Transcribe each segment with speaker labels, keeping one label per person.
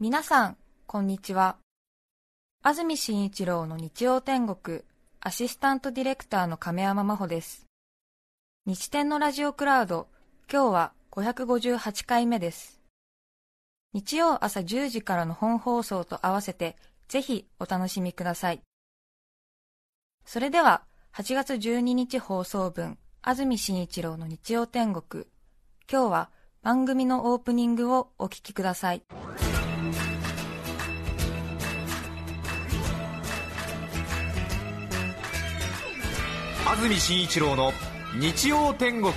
Speaker 1: 皆さん、こんにちは。安住紳一郎の日曜天国、アシスタントディレクターの亀山真帆です。日天のラジオクラウド、今日は558回目です。日曜朝10時からの本放送と合わせて、ぜひお楽しみください。それでは、8月12日放送分、安住紳一郎の日曜天国、今日は番組のオープニングをお聞きください。
Speaker 2: 安住紳一郎の日曜天国。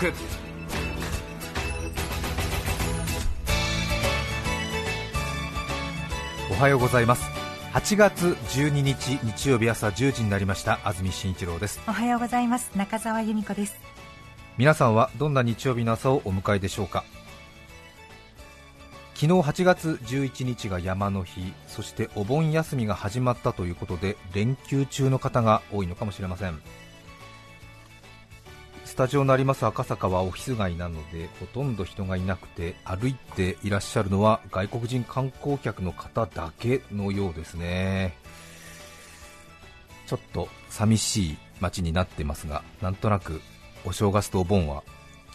Speaker 2: おはようございます。8月12日日曜日朝10時になりました。安住紳一郎です。
Speaker 3: おはようございます。中澤由美子です。
Speaker 2: 皆さんはどんな日曜日の朝をお迎えでしょうか？昨日8月11日が山の日そしてお盆休みが始まったということで連休中の方が多いのかもしれませんスタジオのあります赤坂はオフィス街なのでほとんど人がいなくて歩いていらっしゃるのは外国人観光客の方だけのようですね。ちょっと寂しい街になってますがなんとなくお正月とお盆は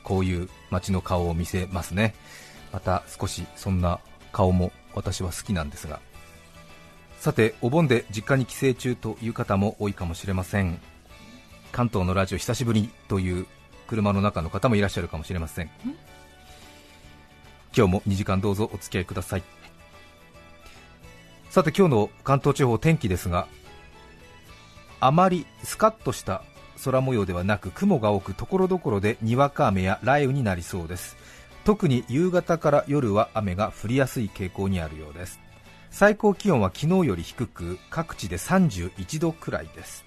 Speaker 2: こういう街の顔を見せますね。また少しそんな顔も私は好きなんですが。さてお盆で実家に帰省中という方も多いかもしれません。関東のラジオ久しぶりという車の中の方もいらっしゃるかもしれません。今日も2時間どうぞお付き合いください。さて今日の関東地方天気ですがあまりスカッとした空模様ではなく雲が多くところどころでにわか雨や雷雨になりそうです。特に夕方から夜は雨が降りやすい傾向にあるようです。最高気温は昨日より低く各地で31度くらいです。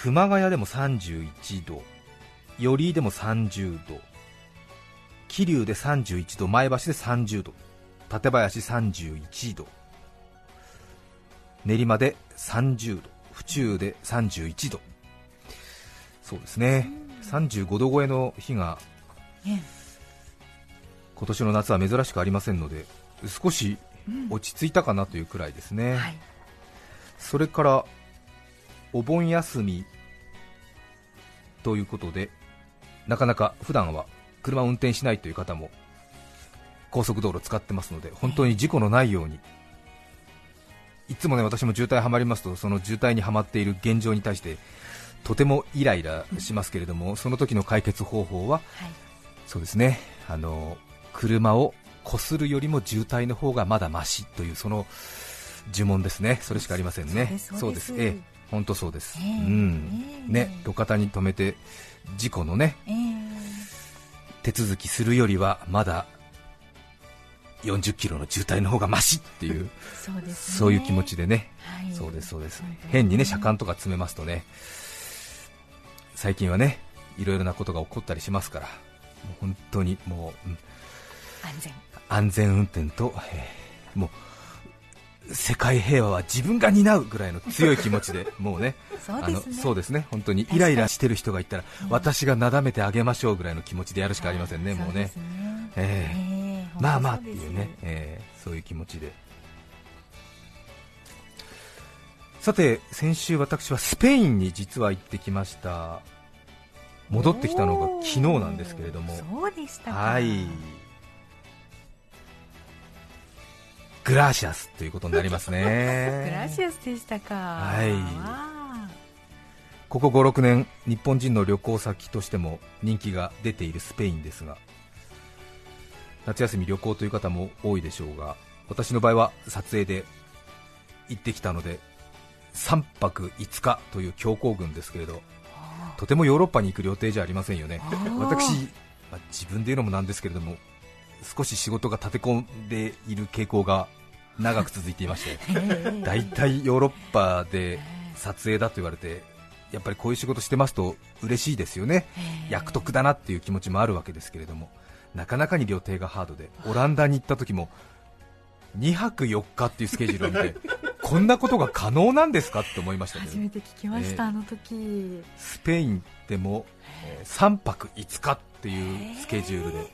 Speaker 2: 熊谷でも31度寄居でも30度桐生で31度前橋で30度館林31度練馬で30度府中で31度。そうですね。35度超えの日が
Speaker 3: ね
Speaker 2: 今年の夏は珍しくありませんので少し落ち着いたかなというくらいですね、
Speaker 3: はい。
Speaker 2: それからお盆休みということでなかなか普段は車を運転しないという方も高速道路を使ってますので本当に事故のないようにいつもね私も渋滞はまりますとその渋滞にはまっている現状に対してとてもイライラしますけれども、その時の解決方法は
Speaker 3: はい。
Speaker 2: そうですねあの車をこするよりも渋滞の方がまだましというその呪文ですね、それしかありませんね、
Speaker 3: そうです。そうです。
Speaker 2: ええ、本当そうです、
Speaker 3: ええ。
Speaker 2: うん。
Speaker 3: ええ。
Speaker 2: ね、路肩に止めて事故のね
Speaker 3: えー
Speaker 2: 手続きするよりはまだ40キロの渋滞の方がましっていう、
Speaker 3: そうね。
Speaker 2: そういう気持ちでね、
Speaker 3: はい。
Speaker 2: そうですそうです。
Speaker 3: 本当に
Speaker 2: 変にね車間とか詰めますとね最近はねいろいろなことが起こったりしますからもう本当にもう、うん。
Speaker 3: 安全。
Speaker 2: 安全運転と、えーもう世界平和は自分が担うぐらいの強い気持ちでもうね。
Speaker 3: そう
Speaker 2: あの
Speaker 3: ですね。
Speaker 2: そうですね。本当にイライラしてる人がいたら私がなだめてあげましょうぐらいの気持ちでやるしかありませんね、もうね。ええ。
Speaker 3: ええ
Speaker 2: まあまあっていうね、えーそういう気持ちで。さて先週私はスペインに実は行ってきました。戻ってきたのが昨日なんですけれども。
Speaker 3: そうでしたか。
Speaker 2: はいグラシアスということになりますね。
Speaker 3: グラシアスでしたか。
Speaker 2: はい。
Speaker 3: わ
Speaker 2: ここ56年日本人の旅行先としても人気が出ているスペインですが夏休み旅行という方も多いでしょうが私の場合は撮影で行ってきたので3泊5日という強行軍ですけれど
Speaker 3: あ
Speaker 2: とてもヨーロッパに行く予定じゃありませんよね。私、まあ自分で言うのもなんですけれども少し仕事が立て込んでいる傾向が長く続いていまして
Speaker 3: ええ。
Speaker 2: 大体ヨーロッパで撮影だと言われてやっぱりこういう仕事してますと嬉しいですよね、
Speaker 3: ええ。
Speaker 2: 役得だなっていう気持ちもあるわけですけれどもなかなかに旅程がハードでオランダに行った時も2泊4日っていうスケジュールを見て こんなことが可能なんですかって思いましたけど。
Speaker 3: 初めて聞きました、
Speaker 2: ええ。
Speaker 3: あの時。
Speaker 2: スペインでも、え。ー3泊5日っていうスケジュールで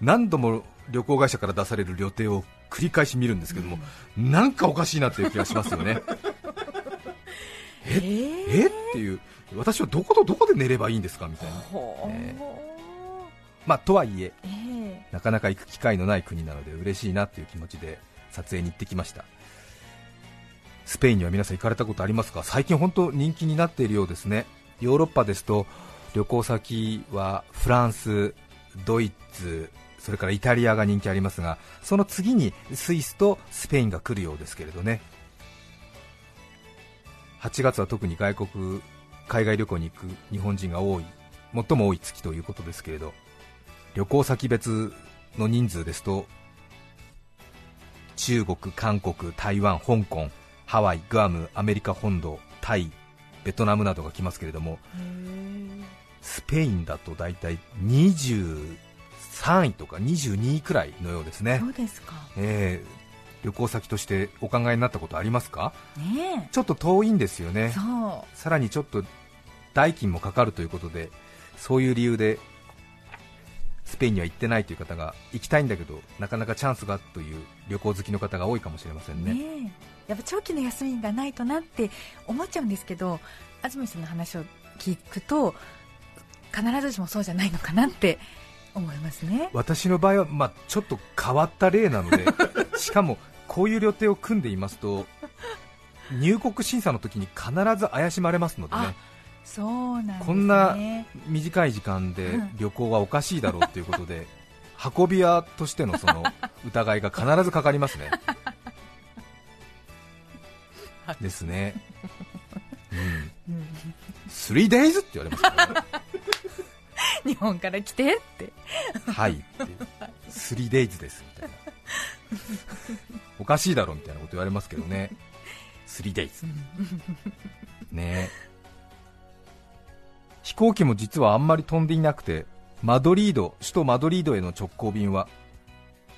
Speaker 2: 何度も旅行会社から出される旅程を繰り返し見るんですけども、なんかおかしいなという気がしますよね。
Speaker 3: えー。
Speaker 2: え？っていう、私はどことどこで寝ればいいんですかみたいな、
Speaker 3: ほ
Speaker 2: ね
Speaker 3: う
Speaker 2: まあ、とはいえ、
Speaker 3: ええ。
Speaker 2: なかなか行く機会のない国なので嬉しいなという気持ちで撮影に行ってきました。スペインには皆さん行かれたことありますか？最近本当人気になっているようですね。ヨーロッパですと旅行先はフランス、ドイツ、それからイタリアが人気ありますがその次にスイスとスペインが来るようですけれどね。8月は特に外国海外旅行に行く日本人が多い最も多い月ということですけれど旅行先別の人数ですと中国、韓国、台湾、香港、ハワイ、グアム、アメリカ本土、タイ、ベトナムなどが来ますけれどもスペインだと大体23位とか22位くらいのようですね。
Speaker 3: そ、うですか。
Speaker 2: えー旅行先としてお考えになったことありますか？
Speaker 3: ね
Speaker 2: ちょっと遠いんですよ
Speaker 3: え
Speaker 2: ね。
Speaker 3: そう。
Speaker 2: さらにちょっと代金もかかるということでそういう理由でスペインには行ってないという方が行きたいんだけどなかなかチャンスがという旅行好きの方が多いかもしれませんね。
Speaker 3: ねえ。やっぱ長期の休みがないとなって思っちゃうんですけど安住さんの話を聞くと必ずしもそうじゃないのかなって思いますね。
Speaker 2: 私の場合は、まあ、ちょっと変わった例なので しかもこういう予定を組んでいますと入国審査の時に必ず怪しまれますのでね。
Speaker 3: あそうなんね。
Speaker 2: こんな短い時間で
Speaker 3: うん。
Speaker 2: 旅行はおかしいだろうということで運び屋としてのその 疑いが必ずかかりますね。ですね、うん、
Speaker 3: うん。
Speaker 2: 3 days って言われますからね
Speaker 3: 日本から来てって。
Speaker 2: はいって。3 days ですみたいな。おかしいだろみたいなこと言われますけどね。3 days ね。飛行機も実はあんまり飛んでいなくてマドリード首都マドリードへの直行便は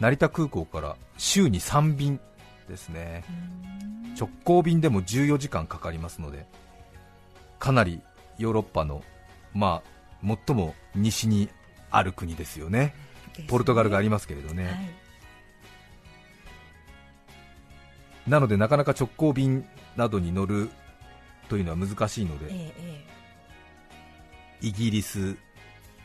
Speaker 2: 成田空港から週に3便ですね。直行便でも14時間かかりますのでかなりヨーロッパのまあ最も西にある国ですよね。ポルトガルがありますけれどね、
Speaker 3: はい。
Speaker 2: なのでなかなか直行便などに乗るというのは難しいので、
Speaker 3: えええ
Speaker 2: イギリス、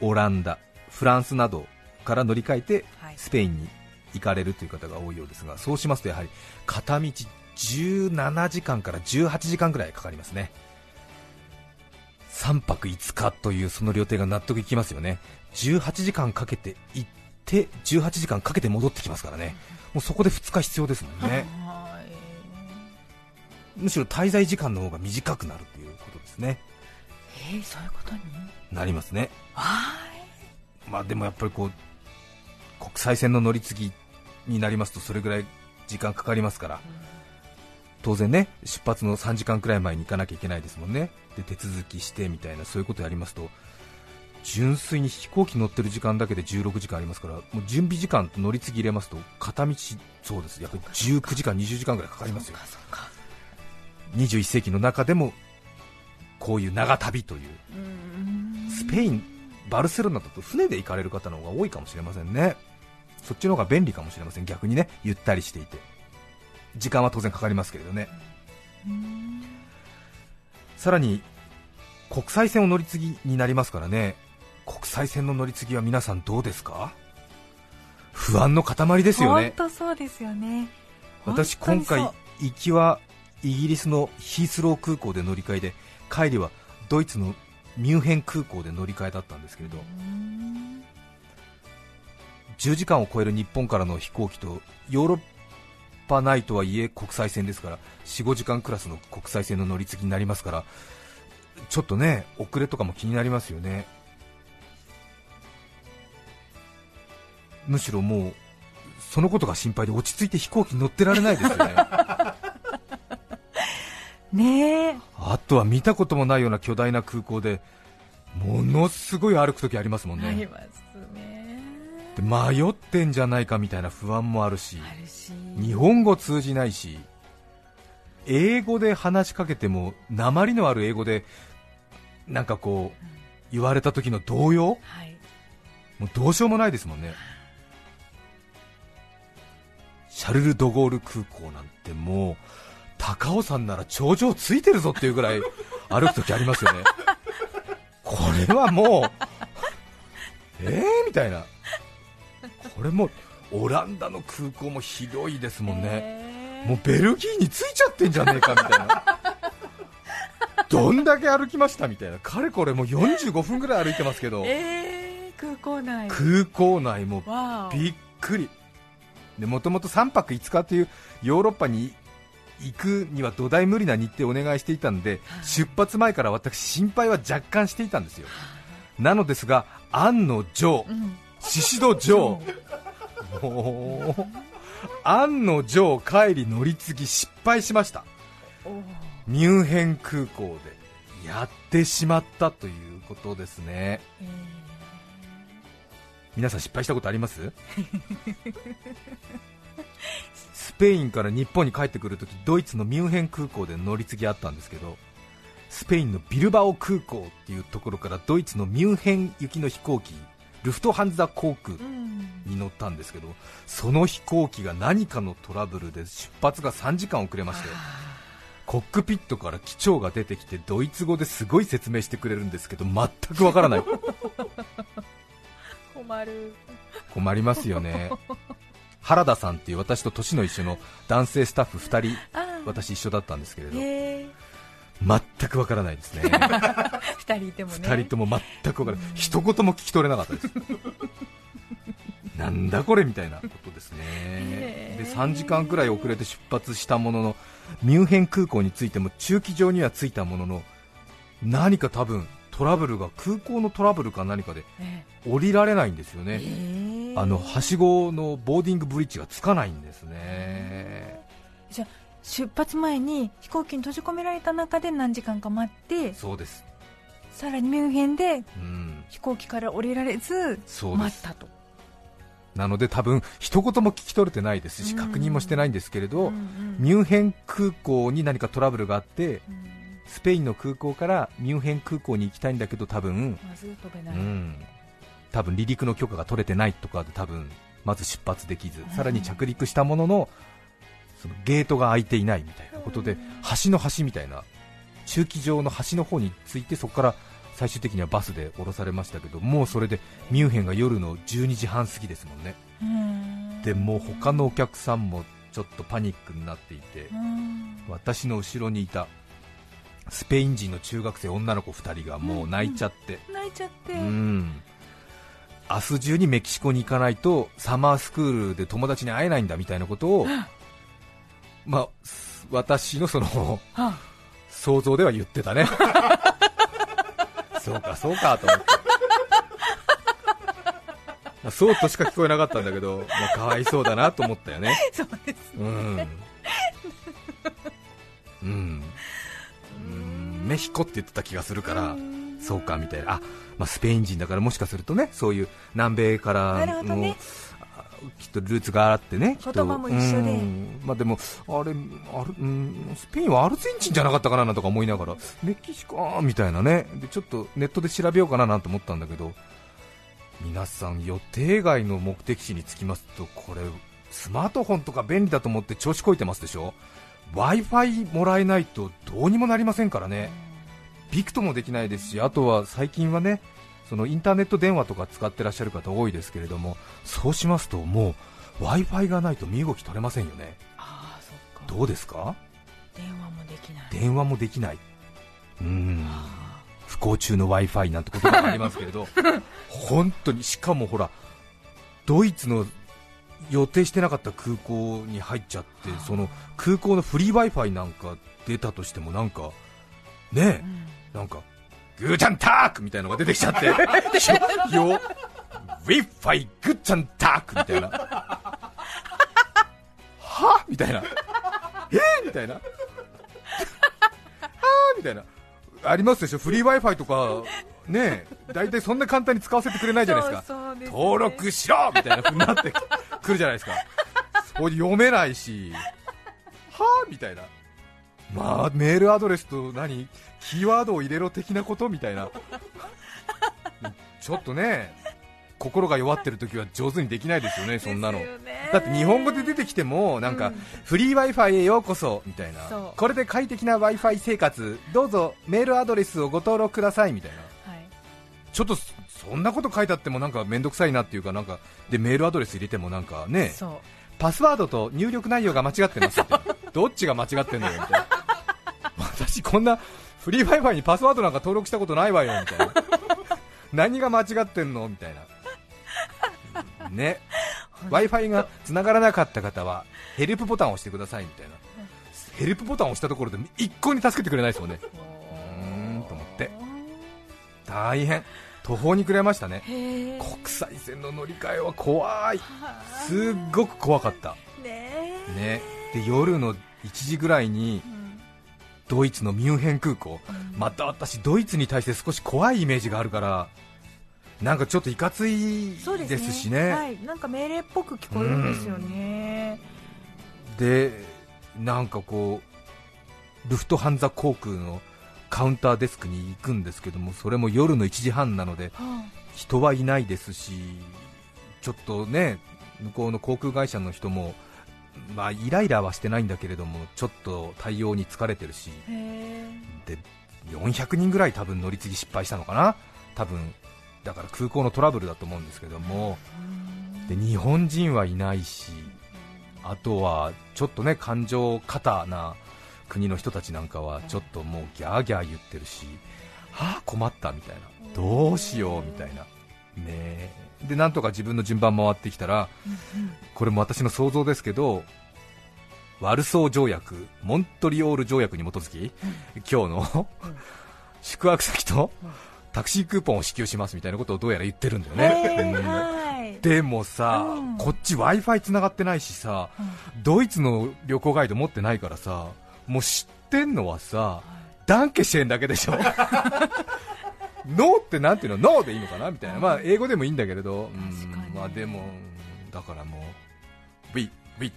Speaker 2: オランダ、フランスなどから乗り換えてスペインに行かれるという方が多いようですがそうしますとやはり片道17時間から18時間ぐらいかかりますね3泊5日というその旅程が納得いきますよね。18時間かけて行って18時間かけて戻ってきますからね。もうそこで2日必要ですもんね。
Speaker 3: はい。
Speaker 2: むしろ滞在時間の方が短くなるということですね。
Speaker 3: えー、そういうことに？
Speaker 2: なりますね。
Speaker 3: は
Speaker 2: まあでもやっぱりこう国際線の乗り継ぎになりますとそれぐらい時間かかりますから当然ね出発の3時間くらい前に行かなきゃいけないですもんね。で手続きしてみたいなそういうことやりますと純粋に飛行機乗ってる時間だけで16時間ありますからもう準備時間と乗り継ぎ入れますと片道そうです。やっぱり19時間20時間ぐらいかかりますよ。
Speaker 3: そうかそうか。
Speaker 2: 21世紀の中でもこういう長旅という
Speaker 3: うん。
Speaker 2: スペイン、バルセロナだと船で行かれる方の方が多いかもしれませんね、そっちの方が便利かもしれません、逆にね、ゆったりしていて、時間は当然かかりますけれどね、
Speaker 3: うん。
Speaker 2: さらに国際線を乗り継ぎになりますからね、国際線の乗り継ぎは皆さんどうですか？不安の塊ですよね、
Speaker 3: 本当そうですよね。
Speaker 2: 私、今回、行きはイギリスのヒースロー空港で乗り換えで、帰りはドイツのミュンヘン空港で乗り換えだったんですけれど、
Speaker 3: うん。
Speaker 2: 10時間を超える日本からの飛行機とヨーロッパ内とはいえ国際線ですから45時間クラスの国際線の乗り継ぎになりますからちょっとね遅れとかも気になりますよね。むしろもうそのことが心配で落ち着いて飛行機に乗ってられないですよね。
Speaker 3: ねえ。
Speaker 2: あとは見たこともないような巨大な空港でものすごい歩くときありますもんね。
Speaker 3: ありますね。
Speaker 2: で迷ってんじゃないかみたいな不安もあるし日本語通じないし英語で話しかけても鉛のある英語でなんかこう言われた時の動揺？
Speaker 3: はい。
Speaker 2: もうどうしようもないですもんね。シャルル・ド・ゴール空港なんてもう高尾山なら頂上ついてるぞっていうぐらい 歩くときありますよね、これはもう、えーみたいな、これもオランダの空港も広いですもんね、もうベルギーに着いちゃってんじゃねえかみたいな。どんだけ歩きましたみたいな、かれこれもう45分ぐらい歩いてますけど、
Speaker 3: えー、空港内。
Speaker 2: 空港内も
Speaker 3: わ
Speaker 2: びっくり、もともと3泊5日というヨーロッパに行くには土台無理な日程をお願いしていたので、出発前から私、心配は若干していたんですよ、なのですが、案の定、
Speaker 3: うん
Speaker 2: 宍戸城、もう、案の定、帰り乗り継ぎ失敗しました。ミュンヘン空港でやってしまったということですね。
Speaker 3: え
Speaker 2: 皆さん失敗したことあります？スペインから日本に帰ってくるときドイツのミュンヘン空港で乗り継ぎあったんですけどスペインのビルバオ空港っていうところからドイツのミュンヘン行きの飛行機ルフトハンザ航空に乗ったんですけどその飛行機が何かのトラブルで出発が3時間遅れましてコックピットから機長が出てきてドイツ語ですごい説明してくれるんですけど全くわからない。
Speaker 3: 困る。
Speaker 2: 困りますよね。原田さんっていう私と年の一緒の男性スタッフ2人私一緒だったんですけれど。
Speaker 3: えー
Speaker 2: 全くわからないですね。
Speaker 3: 二人いてもね。
Speaker 2: 2人とも全くわからない。一言も聞き取れなかったです。なんだこれみたいなことですね。
Speaker 3: へー
Speaker 2: で3時間くらい遅れて出発したもののミュンヘン空港に着いても駐機場には着いたものの何か多分トラブルが空港のトラブルか何かで
Speaker 3: え
Speaker 2: 降りられないんですよね、
Speaker 3: え。ー
Speaker 2: あのはしごのボーディングブリッジがつかないんですね、
Speaker 3: じゃあ出発前に飛行機に閉じ込められた中で何時間か待って
Speaker 2: そうです、
Speaker 3: さらにミュンヘンで
Speaker 2: うん、
Speaker 3: 飛行機から降りられず待ったと。
Speaker 2: なので多分一言も聞き取れてないですし
Speaker 3: うん。
Speaker 2: 確認もしてないんですけれど、
Speaker 3: うんうん。
Speaker 2: ミュンヘン空港に何かトラブルがあって
Speaker 3: うん。
Speaker 2: スペインの空港からミュンヘン空港に行きたいんだけど多分、
Speaker 3: まず飛べ
Speaker 2: う
Speaker 3: ない、
Speaker 2: ん、多分離陸の許可が取れてないとかで多分まず出発できずさらに着陸したもののそのゲートが開いていないみたいなことで橋の端みたいな駐機場の端の方に着いてそこから最終的にはバスで降ろされましたけどもうそれでミュンヘンが夜の12時半過ぎですもんね。
Speaker 3: うん。
Speaker 2: でもう他のお客さんもちょっとパニックになっていて
Speaker 3: うん。
Speaker 2: 私の後ろにいたスペイン人の中学生女の子2人がもう泣いちゃって、
Speaker 3: 泣いちゃって、
Speaker 2: うん。明日中にメキシコに行かないとサマースクールで友達に会えないんだみたいなことを、まあ、す私のその
Speaker 3: あ。
Speaker 2: 想像では言ってたね。そうかそうかと思って。まあそうとしか聞こえなかったんだけど、まあ、かわいそうだなと思ったよね。
Speaker 3: そうです
Speaker 2: うん。うん。うん。メヒコって言ってた気がするからそうかみたいな。あ、まあ、スペイン人だからもしかするとねそういう南米から
Speaker 3: なるほどね。
Speaker 2: のあきっとルーツがあってね
Speaker 3: 言葉も一緒で。
Speaker 2: うん。まあ、でもあれあれ、うん、スペインはアルゼンチンじゃなかったかななんとか思いながらメキシコみたいなね。でちょっとネットで調べようかななんて思ったんだけど皆さん予定外の目的地に着きますとこれスマートフォンとか便利だと思って調子こいてますでしょ？w i f i もらえないとどうにもなりませんからね。ビクトもできないですしあとは最近はねそのインターネット電話とか使ってらっしゃる方多いですけれどもそうしますともう w i f i がないと身動き取れませんよね。
Speaker 3: ああそっか。
Speaker 2: どうですか？
Speaker 3: 電話もできない。
Speaker 2: 電話もできない。うん。
Speaker 3: あ
Speaker 2: 不幸中の w i f i なんて言葉がありますけれど 本当にしかもほらドイツの予定してなかった空港に入っちゃってその空港のフリー w i f i なんか出たとしてもなんかね
Speaker 3: ーうん。
Speaker 2: えなんかグーチャンタークみたいなのが出てきちゃって。よ。よ Wi-Fi グッチャンタークみたいな。はみたいな。えー、みたいな。はみたいな。ありますでしょ？フリー Wi-Fi とかねえ。大体そんな簡単に使わせてくれないじゃないですか。
Speaker 3: ね。
Speaker 2: 登録しろみたいな風になってくるじゃないですか。それ読めないし。はあみたいな。まあメールアドレスと何？キーワードを入れろ的なことみたいな。ちょっとね心が弱ってる時は上手にできないですよねそんなの。だって日本語で出てきてもなんか、
Speaker 3: うん。
Speaker 2: フリー w i f i へようこそみたいな。これで快適な w i f i 生活どうぞメールアドレスをご登録くださいみたいな。
Speaker 3: はい。
Speaker 2: ちょっとそそんなこと書いてあってもなんか面倒くさいなっていうかなんかでメールアドレス入れてもなんかねパスワードと入力内容が間違ってます どっちが間違ってんのよみたいな。私こんなフリー w i f i にパスワードなんか登録したことないわよみたいな。何が間違ってんの？みたいな。ね。w i f i が繋がらなかった方はヘルプボタンを押してくださいみたいな。ヘルプボタンを押したところで一向に助けてくれないですもんね。うーんと思って。大変。途方に暮れましたね。国際線の乗り換えは怖い。すっごく怖かった。
Speaker 3: ね
Speaker 2: ね。で夜の1時ぐらいにドイツのミュンヘン空港。また私ドイツに対して少し怖いイメージがあるからなんかちょっといかつい
Speaker 3: そうです
Speaker 2: しね。
Speaker 3: はい、なんか命令っぽく聞こえるんですよね、
Speaker 2: でなんかこうルフトハンザ航空のカウンターデスクに行くんですけどもそれも夜の1時半なので
Speaker 3: は
Speaker 2: 人はいないですしちょっとね向こうの航空会社の人もまあイライラはしてないんだけれどもちょっと対応に疲れてるし。で400人ぐらい多分乗り継ぎ失敗したのかな。多分だから空港のトラブルだと思うんですけども。で日本人はいないしあとはちょっとね感情過多な国の人たちなんかはちょっともうギャーギャー言ってるしはあ困ったみたいな。どうしようみたいな。ねえでなんとか自分の順番回ってきたらこれも私の想像ですけどワルソー条約モントリオール条約に基づき今日の宿泊先とタクシークーポンを支給しますみたいなことをどうやら言ってるんだよね、でもさ、
Speaker 3: うん。
Speaker 2: こっち w i f i 繋がってないしさドイツの旅行ガイド持ってないからさもう知ってんのはさダンケシェンだけでしょ ノーってなんていうの？ノーでいいのかな？みたいな、まあ、英語でもいいんだけれど、まあ、でもだからもう We, we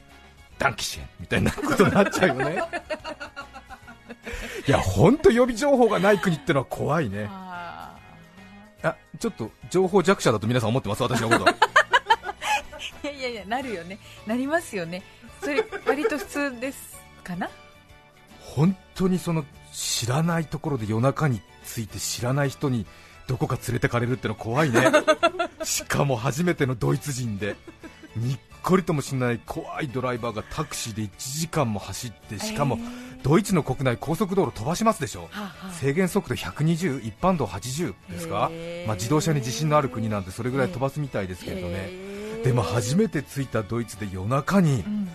Speaker 2: ダンケシェンみたいなことになっちゃうよね。いや本当予備情報がない国ってのは怖いね。
Speaker 3: あ
Speaker 2: あちょっと情報弱者だと皆さん思ってます私のこと。
Speaker 3: ー いやいやいやなるよね。なりますよね。それ割と普通ですかな？
Speaker 2: 本当にその知らないところで夜中について知らない人にどこか連れてかれるってのは怖いね。しかも初めてのドイツ人で。にっこりともしない怖いドライバーがタクシーで1時間も走ってしかもドイツの国内高速道路飛ばしますでしょ？
Speaker 3: はあはあ。
Speaker 2: 制限速度120一般道80ですか？まあ、自動車に自信のある国なんでそれぐらい飛ばすみたいですけれどね。でも初めて着いたドイツで夜中に
Speaker 3: うん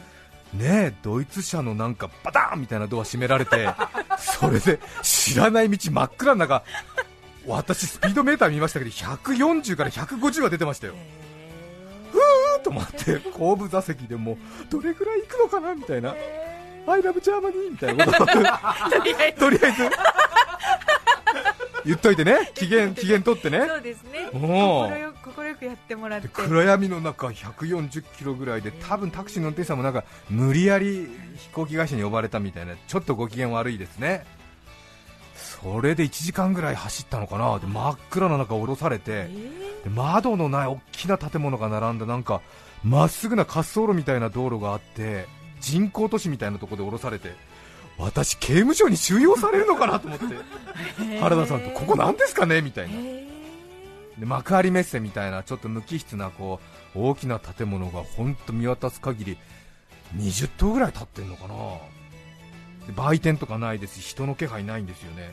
Speaker 2: ねえドイツ車のなんかバターンみたいなドア閉められて それで知らない道真っ暗の中私スピードメーター見ましたけど140から150は出てましたよ。ふーと思って後部座席でもどれぐらい行くのかなみたいな。I love Germany みたいなこと。を
Speaker 3: とりあえず
Speaker 2: とりあえず言っといてね。機嫌機嫌取ってね。
Speaker 3: そうですね。
Speaker 2: おー。
Speaker 3: 心よ心よくやってもらって。
Speaker 2: で暗闇の中140キロぐらいで多分タクシーの運転手さんもなんか無理やり飛行機会社に呼ばれたみたいなちょっとご機嫌悪いですね。それで1時間ぐらい走ったのかな。で真っ暗な中降ろされて
Speaker 3: え
Speaker 2: で窓のない大きな建物が並んだなんかまっすぐな滑走路みたいな道路があって人工都市みたいなところで降ろされて私刑務所に収容されるのかなと思って。
Speaker 3: ー。
Speaker 2: 原田さんとここなんですかねみたいな。
Speaker 3: へ
Speaker 2: で幕張メッセみたいなちょっと無機質なこう大きな建物が本当見渡す限り20棟ぐらい建ってんのかな。で売店とかないですし人の気配ないんですよね。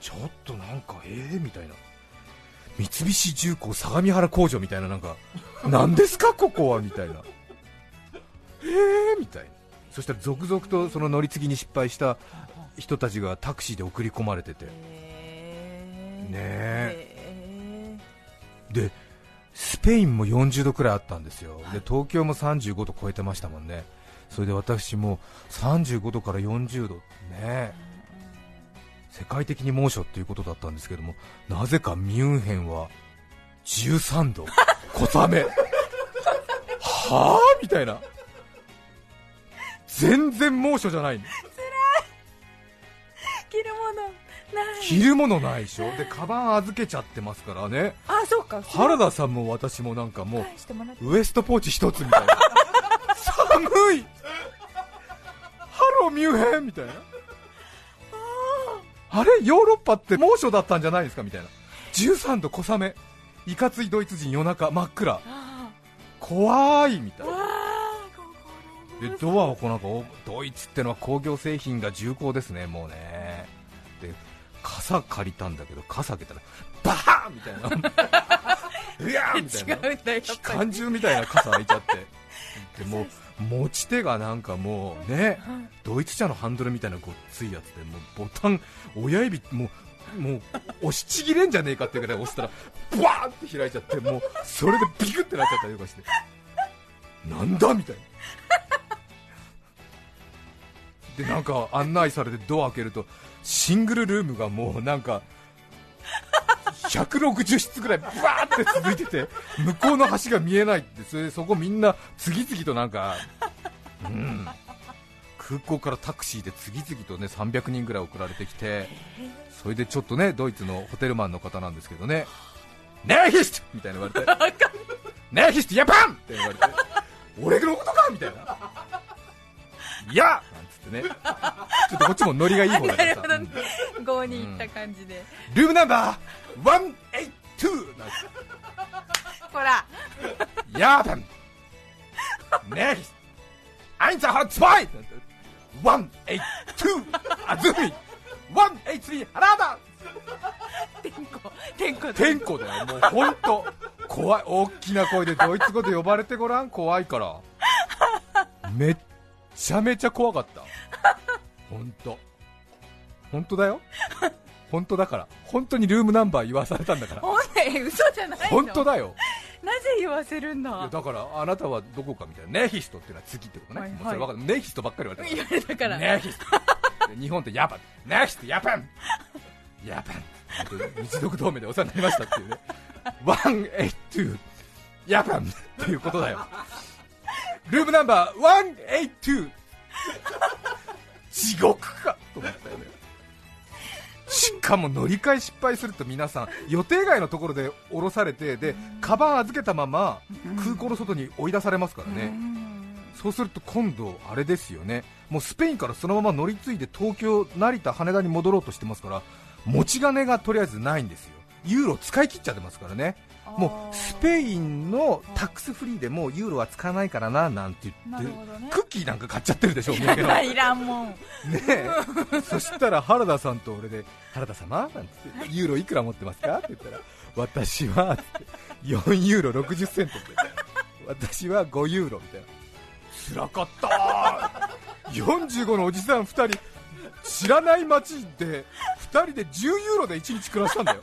Speaker 2: ちょっとなんかええみたいな。三菱重工相模原工場みたいななんか何ですかここはみたいな。ええみたいなそしたら続々とその乗り継ぎに失敗した人たちがタクシーで送り込まれてて。
Speaker 3: え
Speaker 2: ね
Speaker 3: え。
Speaker 2: でスペインも40度くらいあったんですよ、で東京も35度超えてましたもんね、それで私も35度から40度。ね、世界的に猛暑っていうことだったんですけども、なぜかミュンヘンは13度、小雨、はあ？みたいな、全然猛暑じゃないの。
Speaker 3: 着るものない。
Speaker 2: 着るものないでしょ？でカバン預けちゃってますからね。
Speaker 3: あそうか。
Speaker 2: 原田さんも私もなんかもうウエストポーチ一つみたいな。寒い。ハローミュンヘンみたいな。あれ？ヨーロッパって猛暑だったんじゃないですか？みたいな。13度小雨。いかついドイツ人夜中真っ暗。怖いみたいな。でドアをこうなんかおドイツってのは工業製品が重厚ですねもうね。で傘借りたんだけど傘開けたらバーンみたいな。うやーみたいな。機関銃みたいな傘開いちゃって。でもう持ち手がなんかもうねドイツ車のハンドルみたいなごっついやつでもうボタン親指もうもう押しちぎれんじゃねえかっていうぐらい押したらブワーって開いちゃってもうそれでビクってなっちゃったりとかして。なんだみたいなでなんか案内されてドア開けるとシングルルームがもうなんか160室ぐらいブワーって続いてて向こうの橋が見えないってそれでそこみんな次々となんか、うん、空港からタクシーで次々とね300人ぐらい送られてきてそれでちょっとねドイツのホテルマンの方なんですけどねネーヒスト!みたいな言われて。ネーヒスト!ヤパンって言われて。俺のことか!みたいないやなんつってねちょっとこっちもノリがいい方だからさ、うん
Speaker 3: 5に行った感じで、
Speaker 2: ルームナンバー182なんつって
Speaker 3: ほら
Speaker 2: Ja, dann. Next. Eins, zwei, zwei. One, eight, two. Azumi. One, eight, three. 原田。
Speaker 3: 天候天候
Speaker 2: 天候だよ。もう本当。怖い。大きな声でドイツ語で呼ばれてごらん。怖いから。めっちゃめちゃ怖かった。本当。本当だよ。本当だから。本当にルームナンバー言わされたんだから。
Speaker 3: 嘘じゃないの？
Speaker 2: 本当だよ。
Speaker 3: なぜ言わせるんだ？
Speaker 2: だからあなたはどこかみたいなネヒストっていうのは次ってことね、
Speaker 3: はいはい
Speaker 2: かるネヒストばっかり言われ
Speaker 3: たから
Speaker 2: ネヒストで日本ってヤパンネヒストヤパンヤパン日独同盟でお世話になりましたっていうね182ヤパンっていうことだよルームナンバー182地獄かと思ったよね。しかも乗り換え失敗すると皆さん予定外のところで降ろされてでカバン預けたまま空港の外に追い出されますからね、そうすると今度、あれですよね。もうスペインからそのまま乗り継いで東京、成田、羽田に戻ろうとしてますから持ち金がとりあえずないんですよ、ユーロ使い切っちゃってますからね、もうスペインのタックスフリーでもうユーロは使わないからななんて言
Speaker 3: な
Speaker 2: って
Speaker 3: ね。
Speaker 2: クッキーなんか買っちゃってるでしょ、お土産のね
Speaker 3: いらんもん
Speaker 2: え。そしたら原田さんと俺で原田様？なんてユーロいくら持ってますか？って言ったら私はって4ユーロ60セントって私は5ユーロみたいな辛かった45のおじさん2人知らない街で2人で10ユーロで1日暮らしたんだよ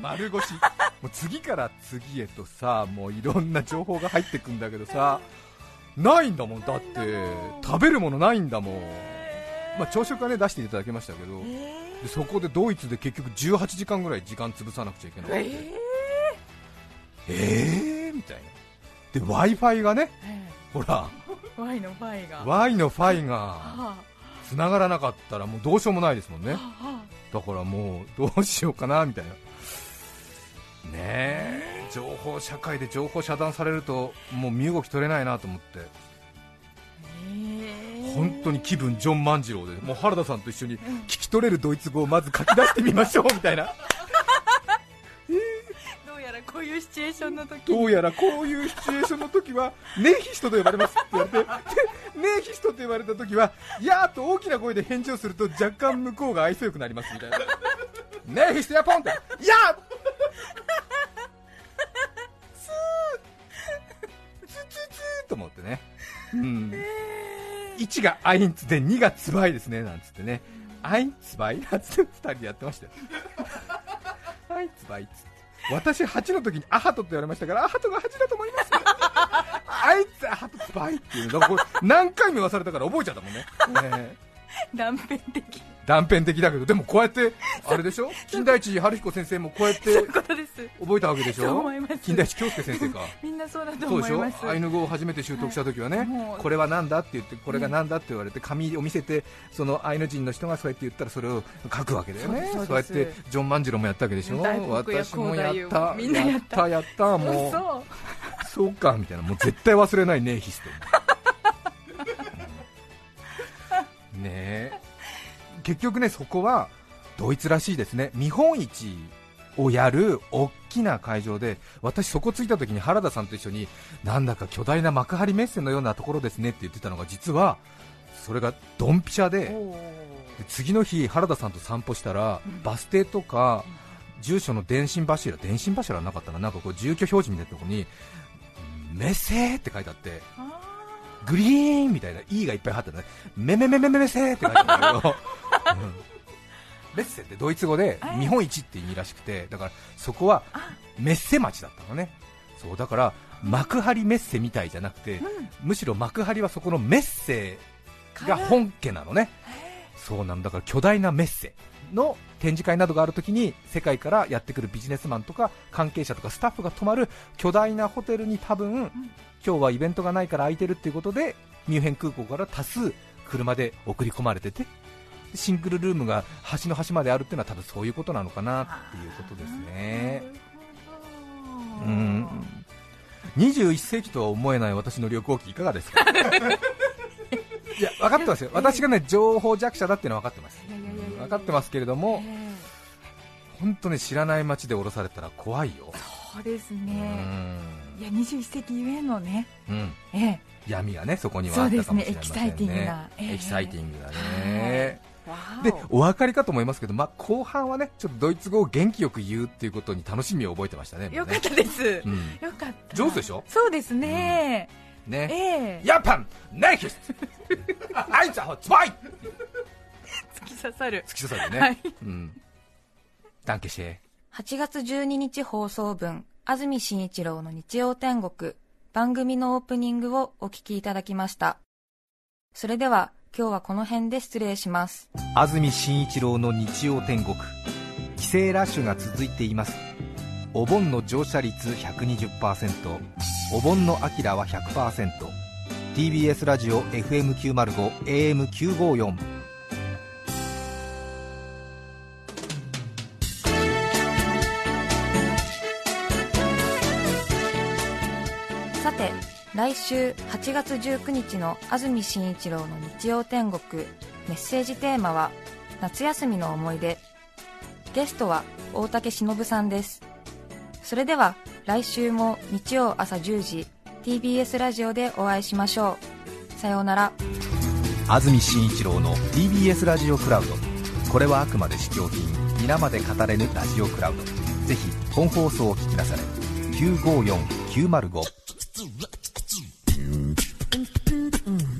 Speaker 3: 丸腰。
Speaker 2: もう次から次へとさもういろんな情報が入ってくんだけどさないんだもん。だって食べるものないんだもん、まあ、朝食はね出していただきましたけど
Speaker 3: え
Speaker 2: でそこでドイツで結局18時間ぐらい時間潰さなくちゃいけなくて。
Speaker 3: え
Speaker 2: えー、みたいな。で w i f i がねほら。
Speaker 3: Y の Y が。
Speaker 2: Y のファイが
Speaker 3: は
Speaker 2: 繋がらなかったらもうどうしようもないですもんね。だからもうどうしようかなみたいなねえ。情報社会で情報遮断されるともう身動き取れないなと思って。本当に気分ジョン万次郎でもう原田さんと一緒に聞き取れるドイツ語をまず書き出してみましょうみたいな。
Speaker 3: どうやらこういうシチュエーションの時。
Speaker 2: どうやらこういうシチュエーションの時はネヒストと呼ばれますって言われてでネヒストと呼ばれた時はいやーと大きな声で返事をすると若干向こうが愛想よくなりますみたいな。ネヒストやポンっていやーと思ってね。うん。1がアインツで2がツバイですねなんつってね。アインツバイなんつって2人でやってましたよ。アインツバイっつって。私8の時にアハトって言われましたからアハトが8だと思います。あいつアハトツバイっていうのがこれ何回も言わされたから覚えちゃったもんね。ね え
Speaker 3: 断片的。
Speaker 2: 断片的だけどでもこうやってあれでしょ？金田一春彦先生もこうやって覚えたわけでしょ？金田一京介先生か
Speaker 3: そうだと
Speaker 2: そうでしょ？
Speaker 3: 思います
Speaker 2: アイヌ語を初めて習得した時はね、
Speaker 3: はい。
Speaker 2: これはなんだって言ってこれがなんだって言われて紙を見せてそのアイヌ人の人がそうやって言ったらそれを書くわけだよね。
Speaker 3: そう
Speaker 2: やってジョン万次郎もやったわけでしょ？私もやっ
Speaker 3: 広
Speaker 2: た
Speaker 3: 大みんなやった。
Speaker 2: やったもう。
Speaker 3: 嘘。
Speaker 2: そうかみたいな。もう絶対忘れないネイヒスト。ね結局ねそこはドイツらしいですね。見本市をやる大きな会場で私そこ着いた時に原田さんと一緒になんだか巨大な幕張メッセのようなところですねって言ってたのが実はそれがドンピシャでで次の日原田さんと散歩したら、
Speaker 3: うん。
Speaker 2: バス停とか住所の電信柱電信柱はなかったな。なんかこう住居表示みたいなところにメッセーって書いてあって
Speaker 3: あ
Speaker 2: グリーンみたいな E がいっぱい入ってるねメメメメメメセーって書いてあるんだけど、うんメッセってドイツ語で
Speaker 3: はい
Speaker 2: 日本一って意味らしくてだからそこは
Speaker 3: あ。
Speaker 2: メッセ町だったのね。そうだから幕張メッセみたいじゃなくて
Speaker 3: うん。
Speaker 2: むしろ幕張はそこのメッセが本家なのね。そうなんだ。から巨大なメッセの展示会などがあるときに世界からやってくるビジネスマンとか関係者とかスタッフが泊まる巨大なホテルに多分、今日はイベントがないから空いてるっていうことでミュンヘン空港から多数車で送り込まれててシングルルームが端の端まであるっていうのは多分そういうことなのかなっていうことですね。うん。21世紀とは思えない私の旅行記いかがですか？いや分かってますよ、私がね情報弱者だっていうのは分かってます。分かってますけれども
Speaker 3: え
Speaker 2: 本当ね知らない街で降ろされたら怖いよ。
Speaker 3: えそうです
Speaker 2: う
Speaker 3: ねいや21世紀ゆえのね
Speaker 2: ん、うん、
Speaker 3: ええ。
Speaker 2: 闇がねそこにはあったかもしれませんね。
Speaker 3: そうですね。エキサイティングなええ。
Speaker 2: エキサイティングだね、でお分かりかと思いますけど、まあ、後半はねちょっとドイツ語を元気よく言うっていうことに楽しみを覚えてましたね、ね。
Speaker 3: よかったです。
Speaker 2: うん、
Speaker 3: よかった。
Speaker 2: 上手でしょ？
Speaker 3: そうですね。
Speaker 2: ね。
Speaker 3: ええ。
Speaker 2: ヤパン、ネイキスアイザホツバイ!
Speaker 3: 突き刺さる。
Speaker 2: 突き刺さるね、
Speaker 3: はい。
Speaker 2: うん、ダンケシェ。
Speaker 1: 8月12日放送分、安住紳一郎の日曜天国、番組のオープニングをお聞きいただきました。それでは、今日はこの辺で失礼します。
Speaker 2: 安住紳一郎の日曜天国。帰省ラッシュが続いています。お盆の乗車率120%お盆のアキラは 100%TBS ラジオ
Speaker 1: FM905AM954 来週8月19日の安住紳一郎の日曜天国、メッセージテーマは、夏休みの思い出。ゲストは大竹しのぶさんです。それでは、来週も日曜朝10時、TBS ラジオでお会いしましょう。さようなら。
Speaker 2: 安住紳一郎の TBS ラジオクラウドこれはあくまで試供品皆まで語れぬラジオクラウドぜひ本放送を聞きなされ954905 Mm.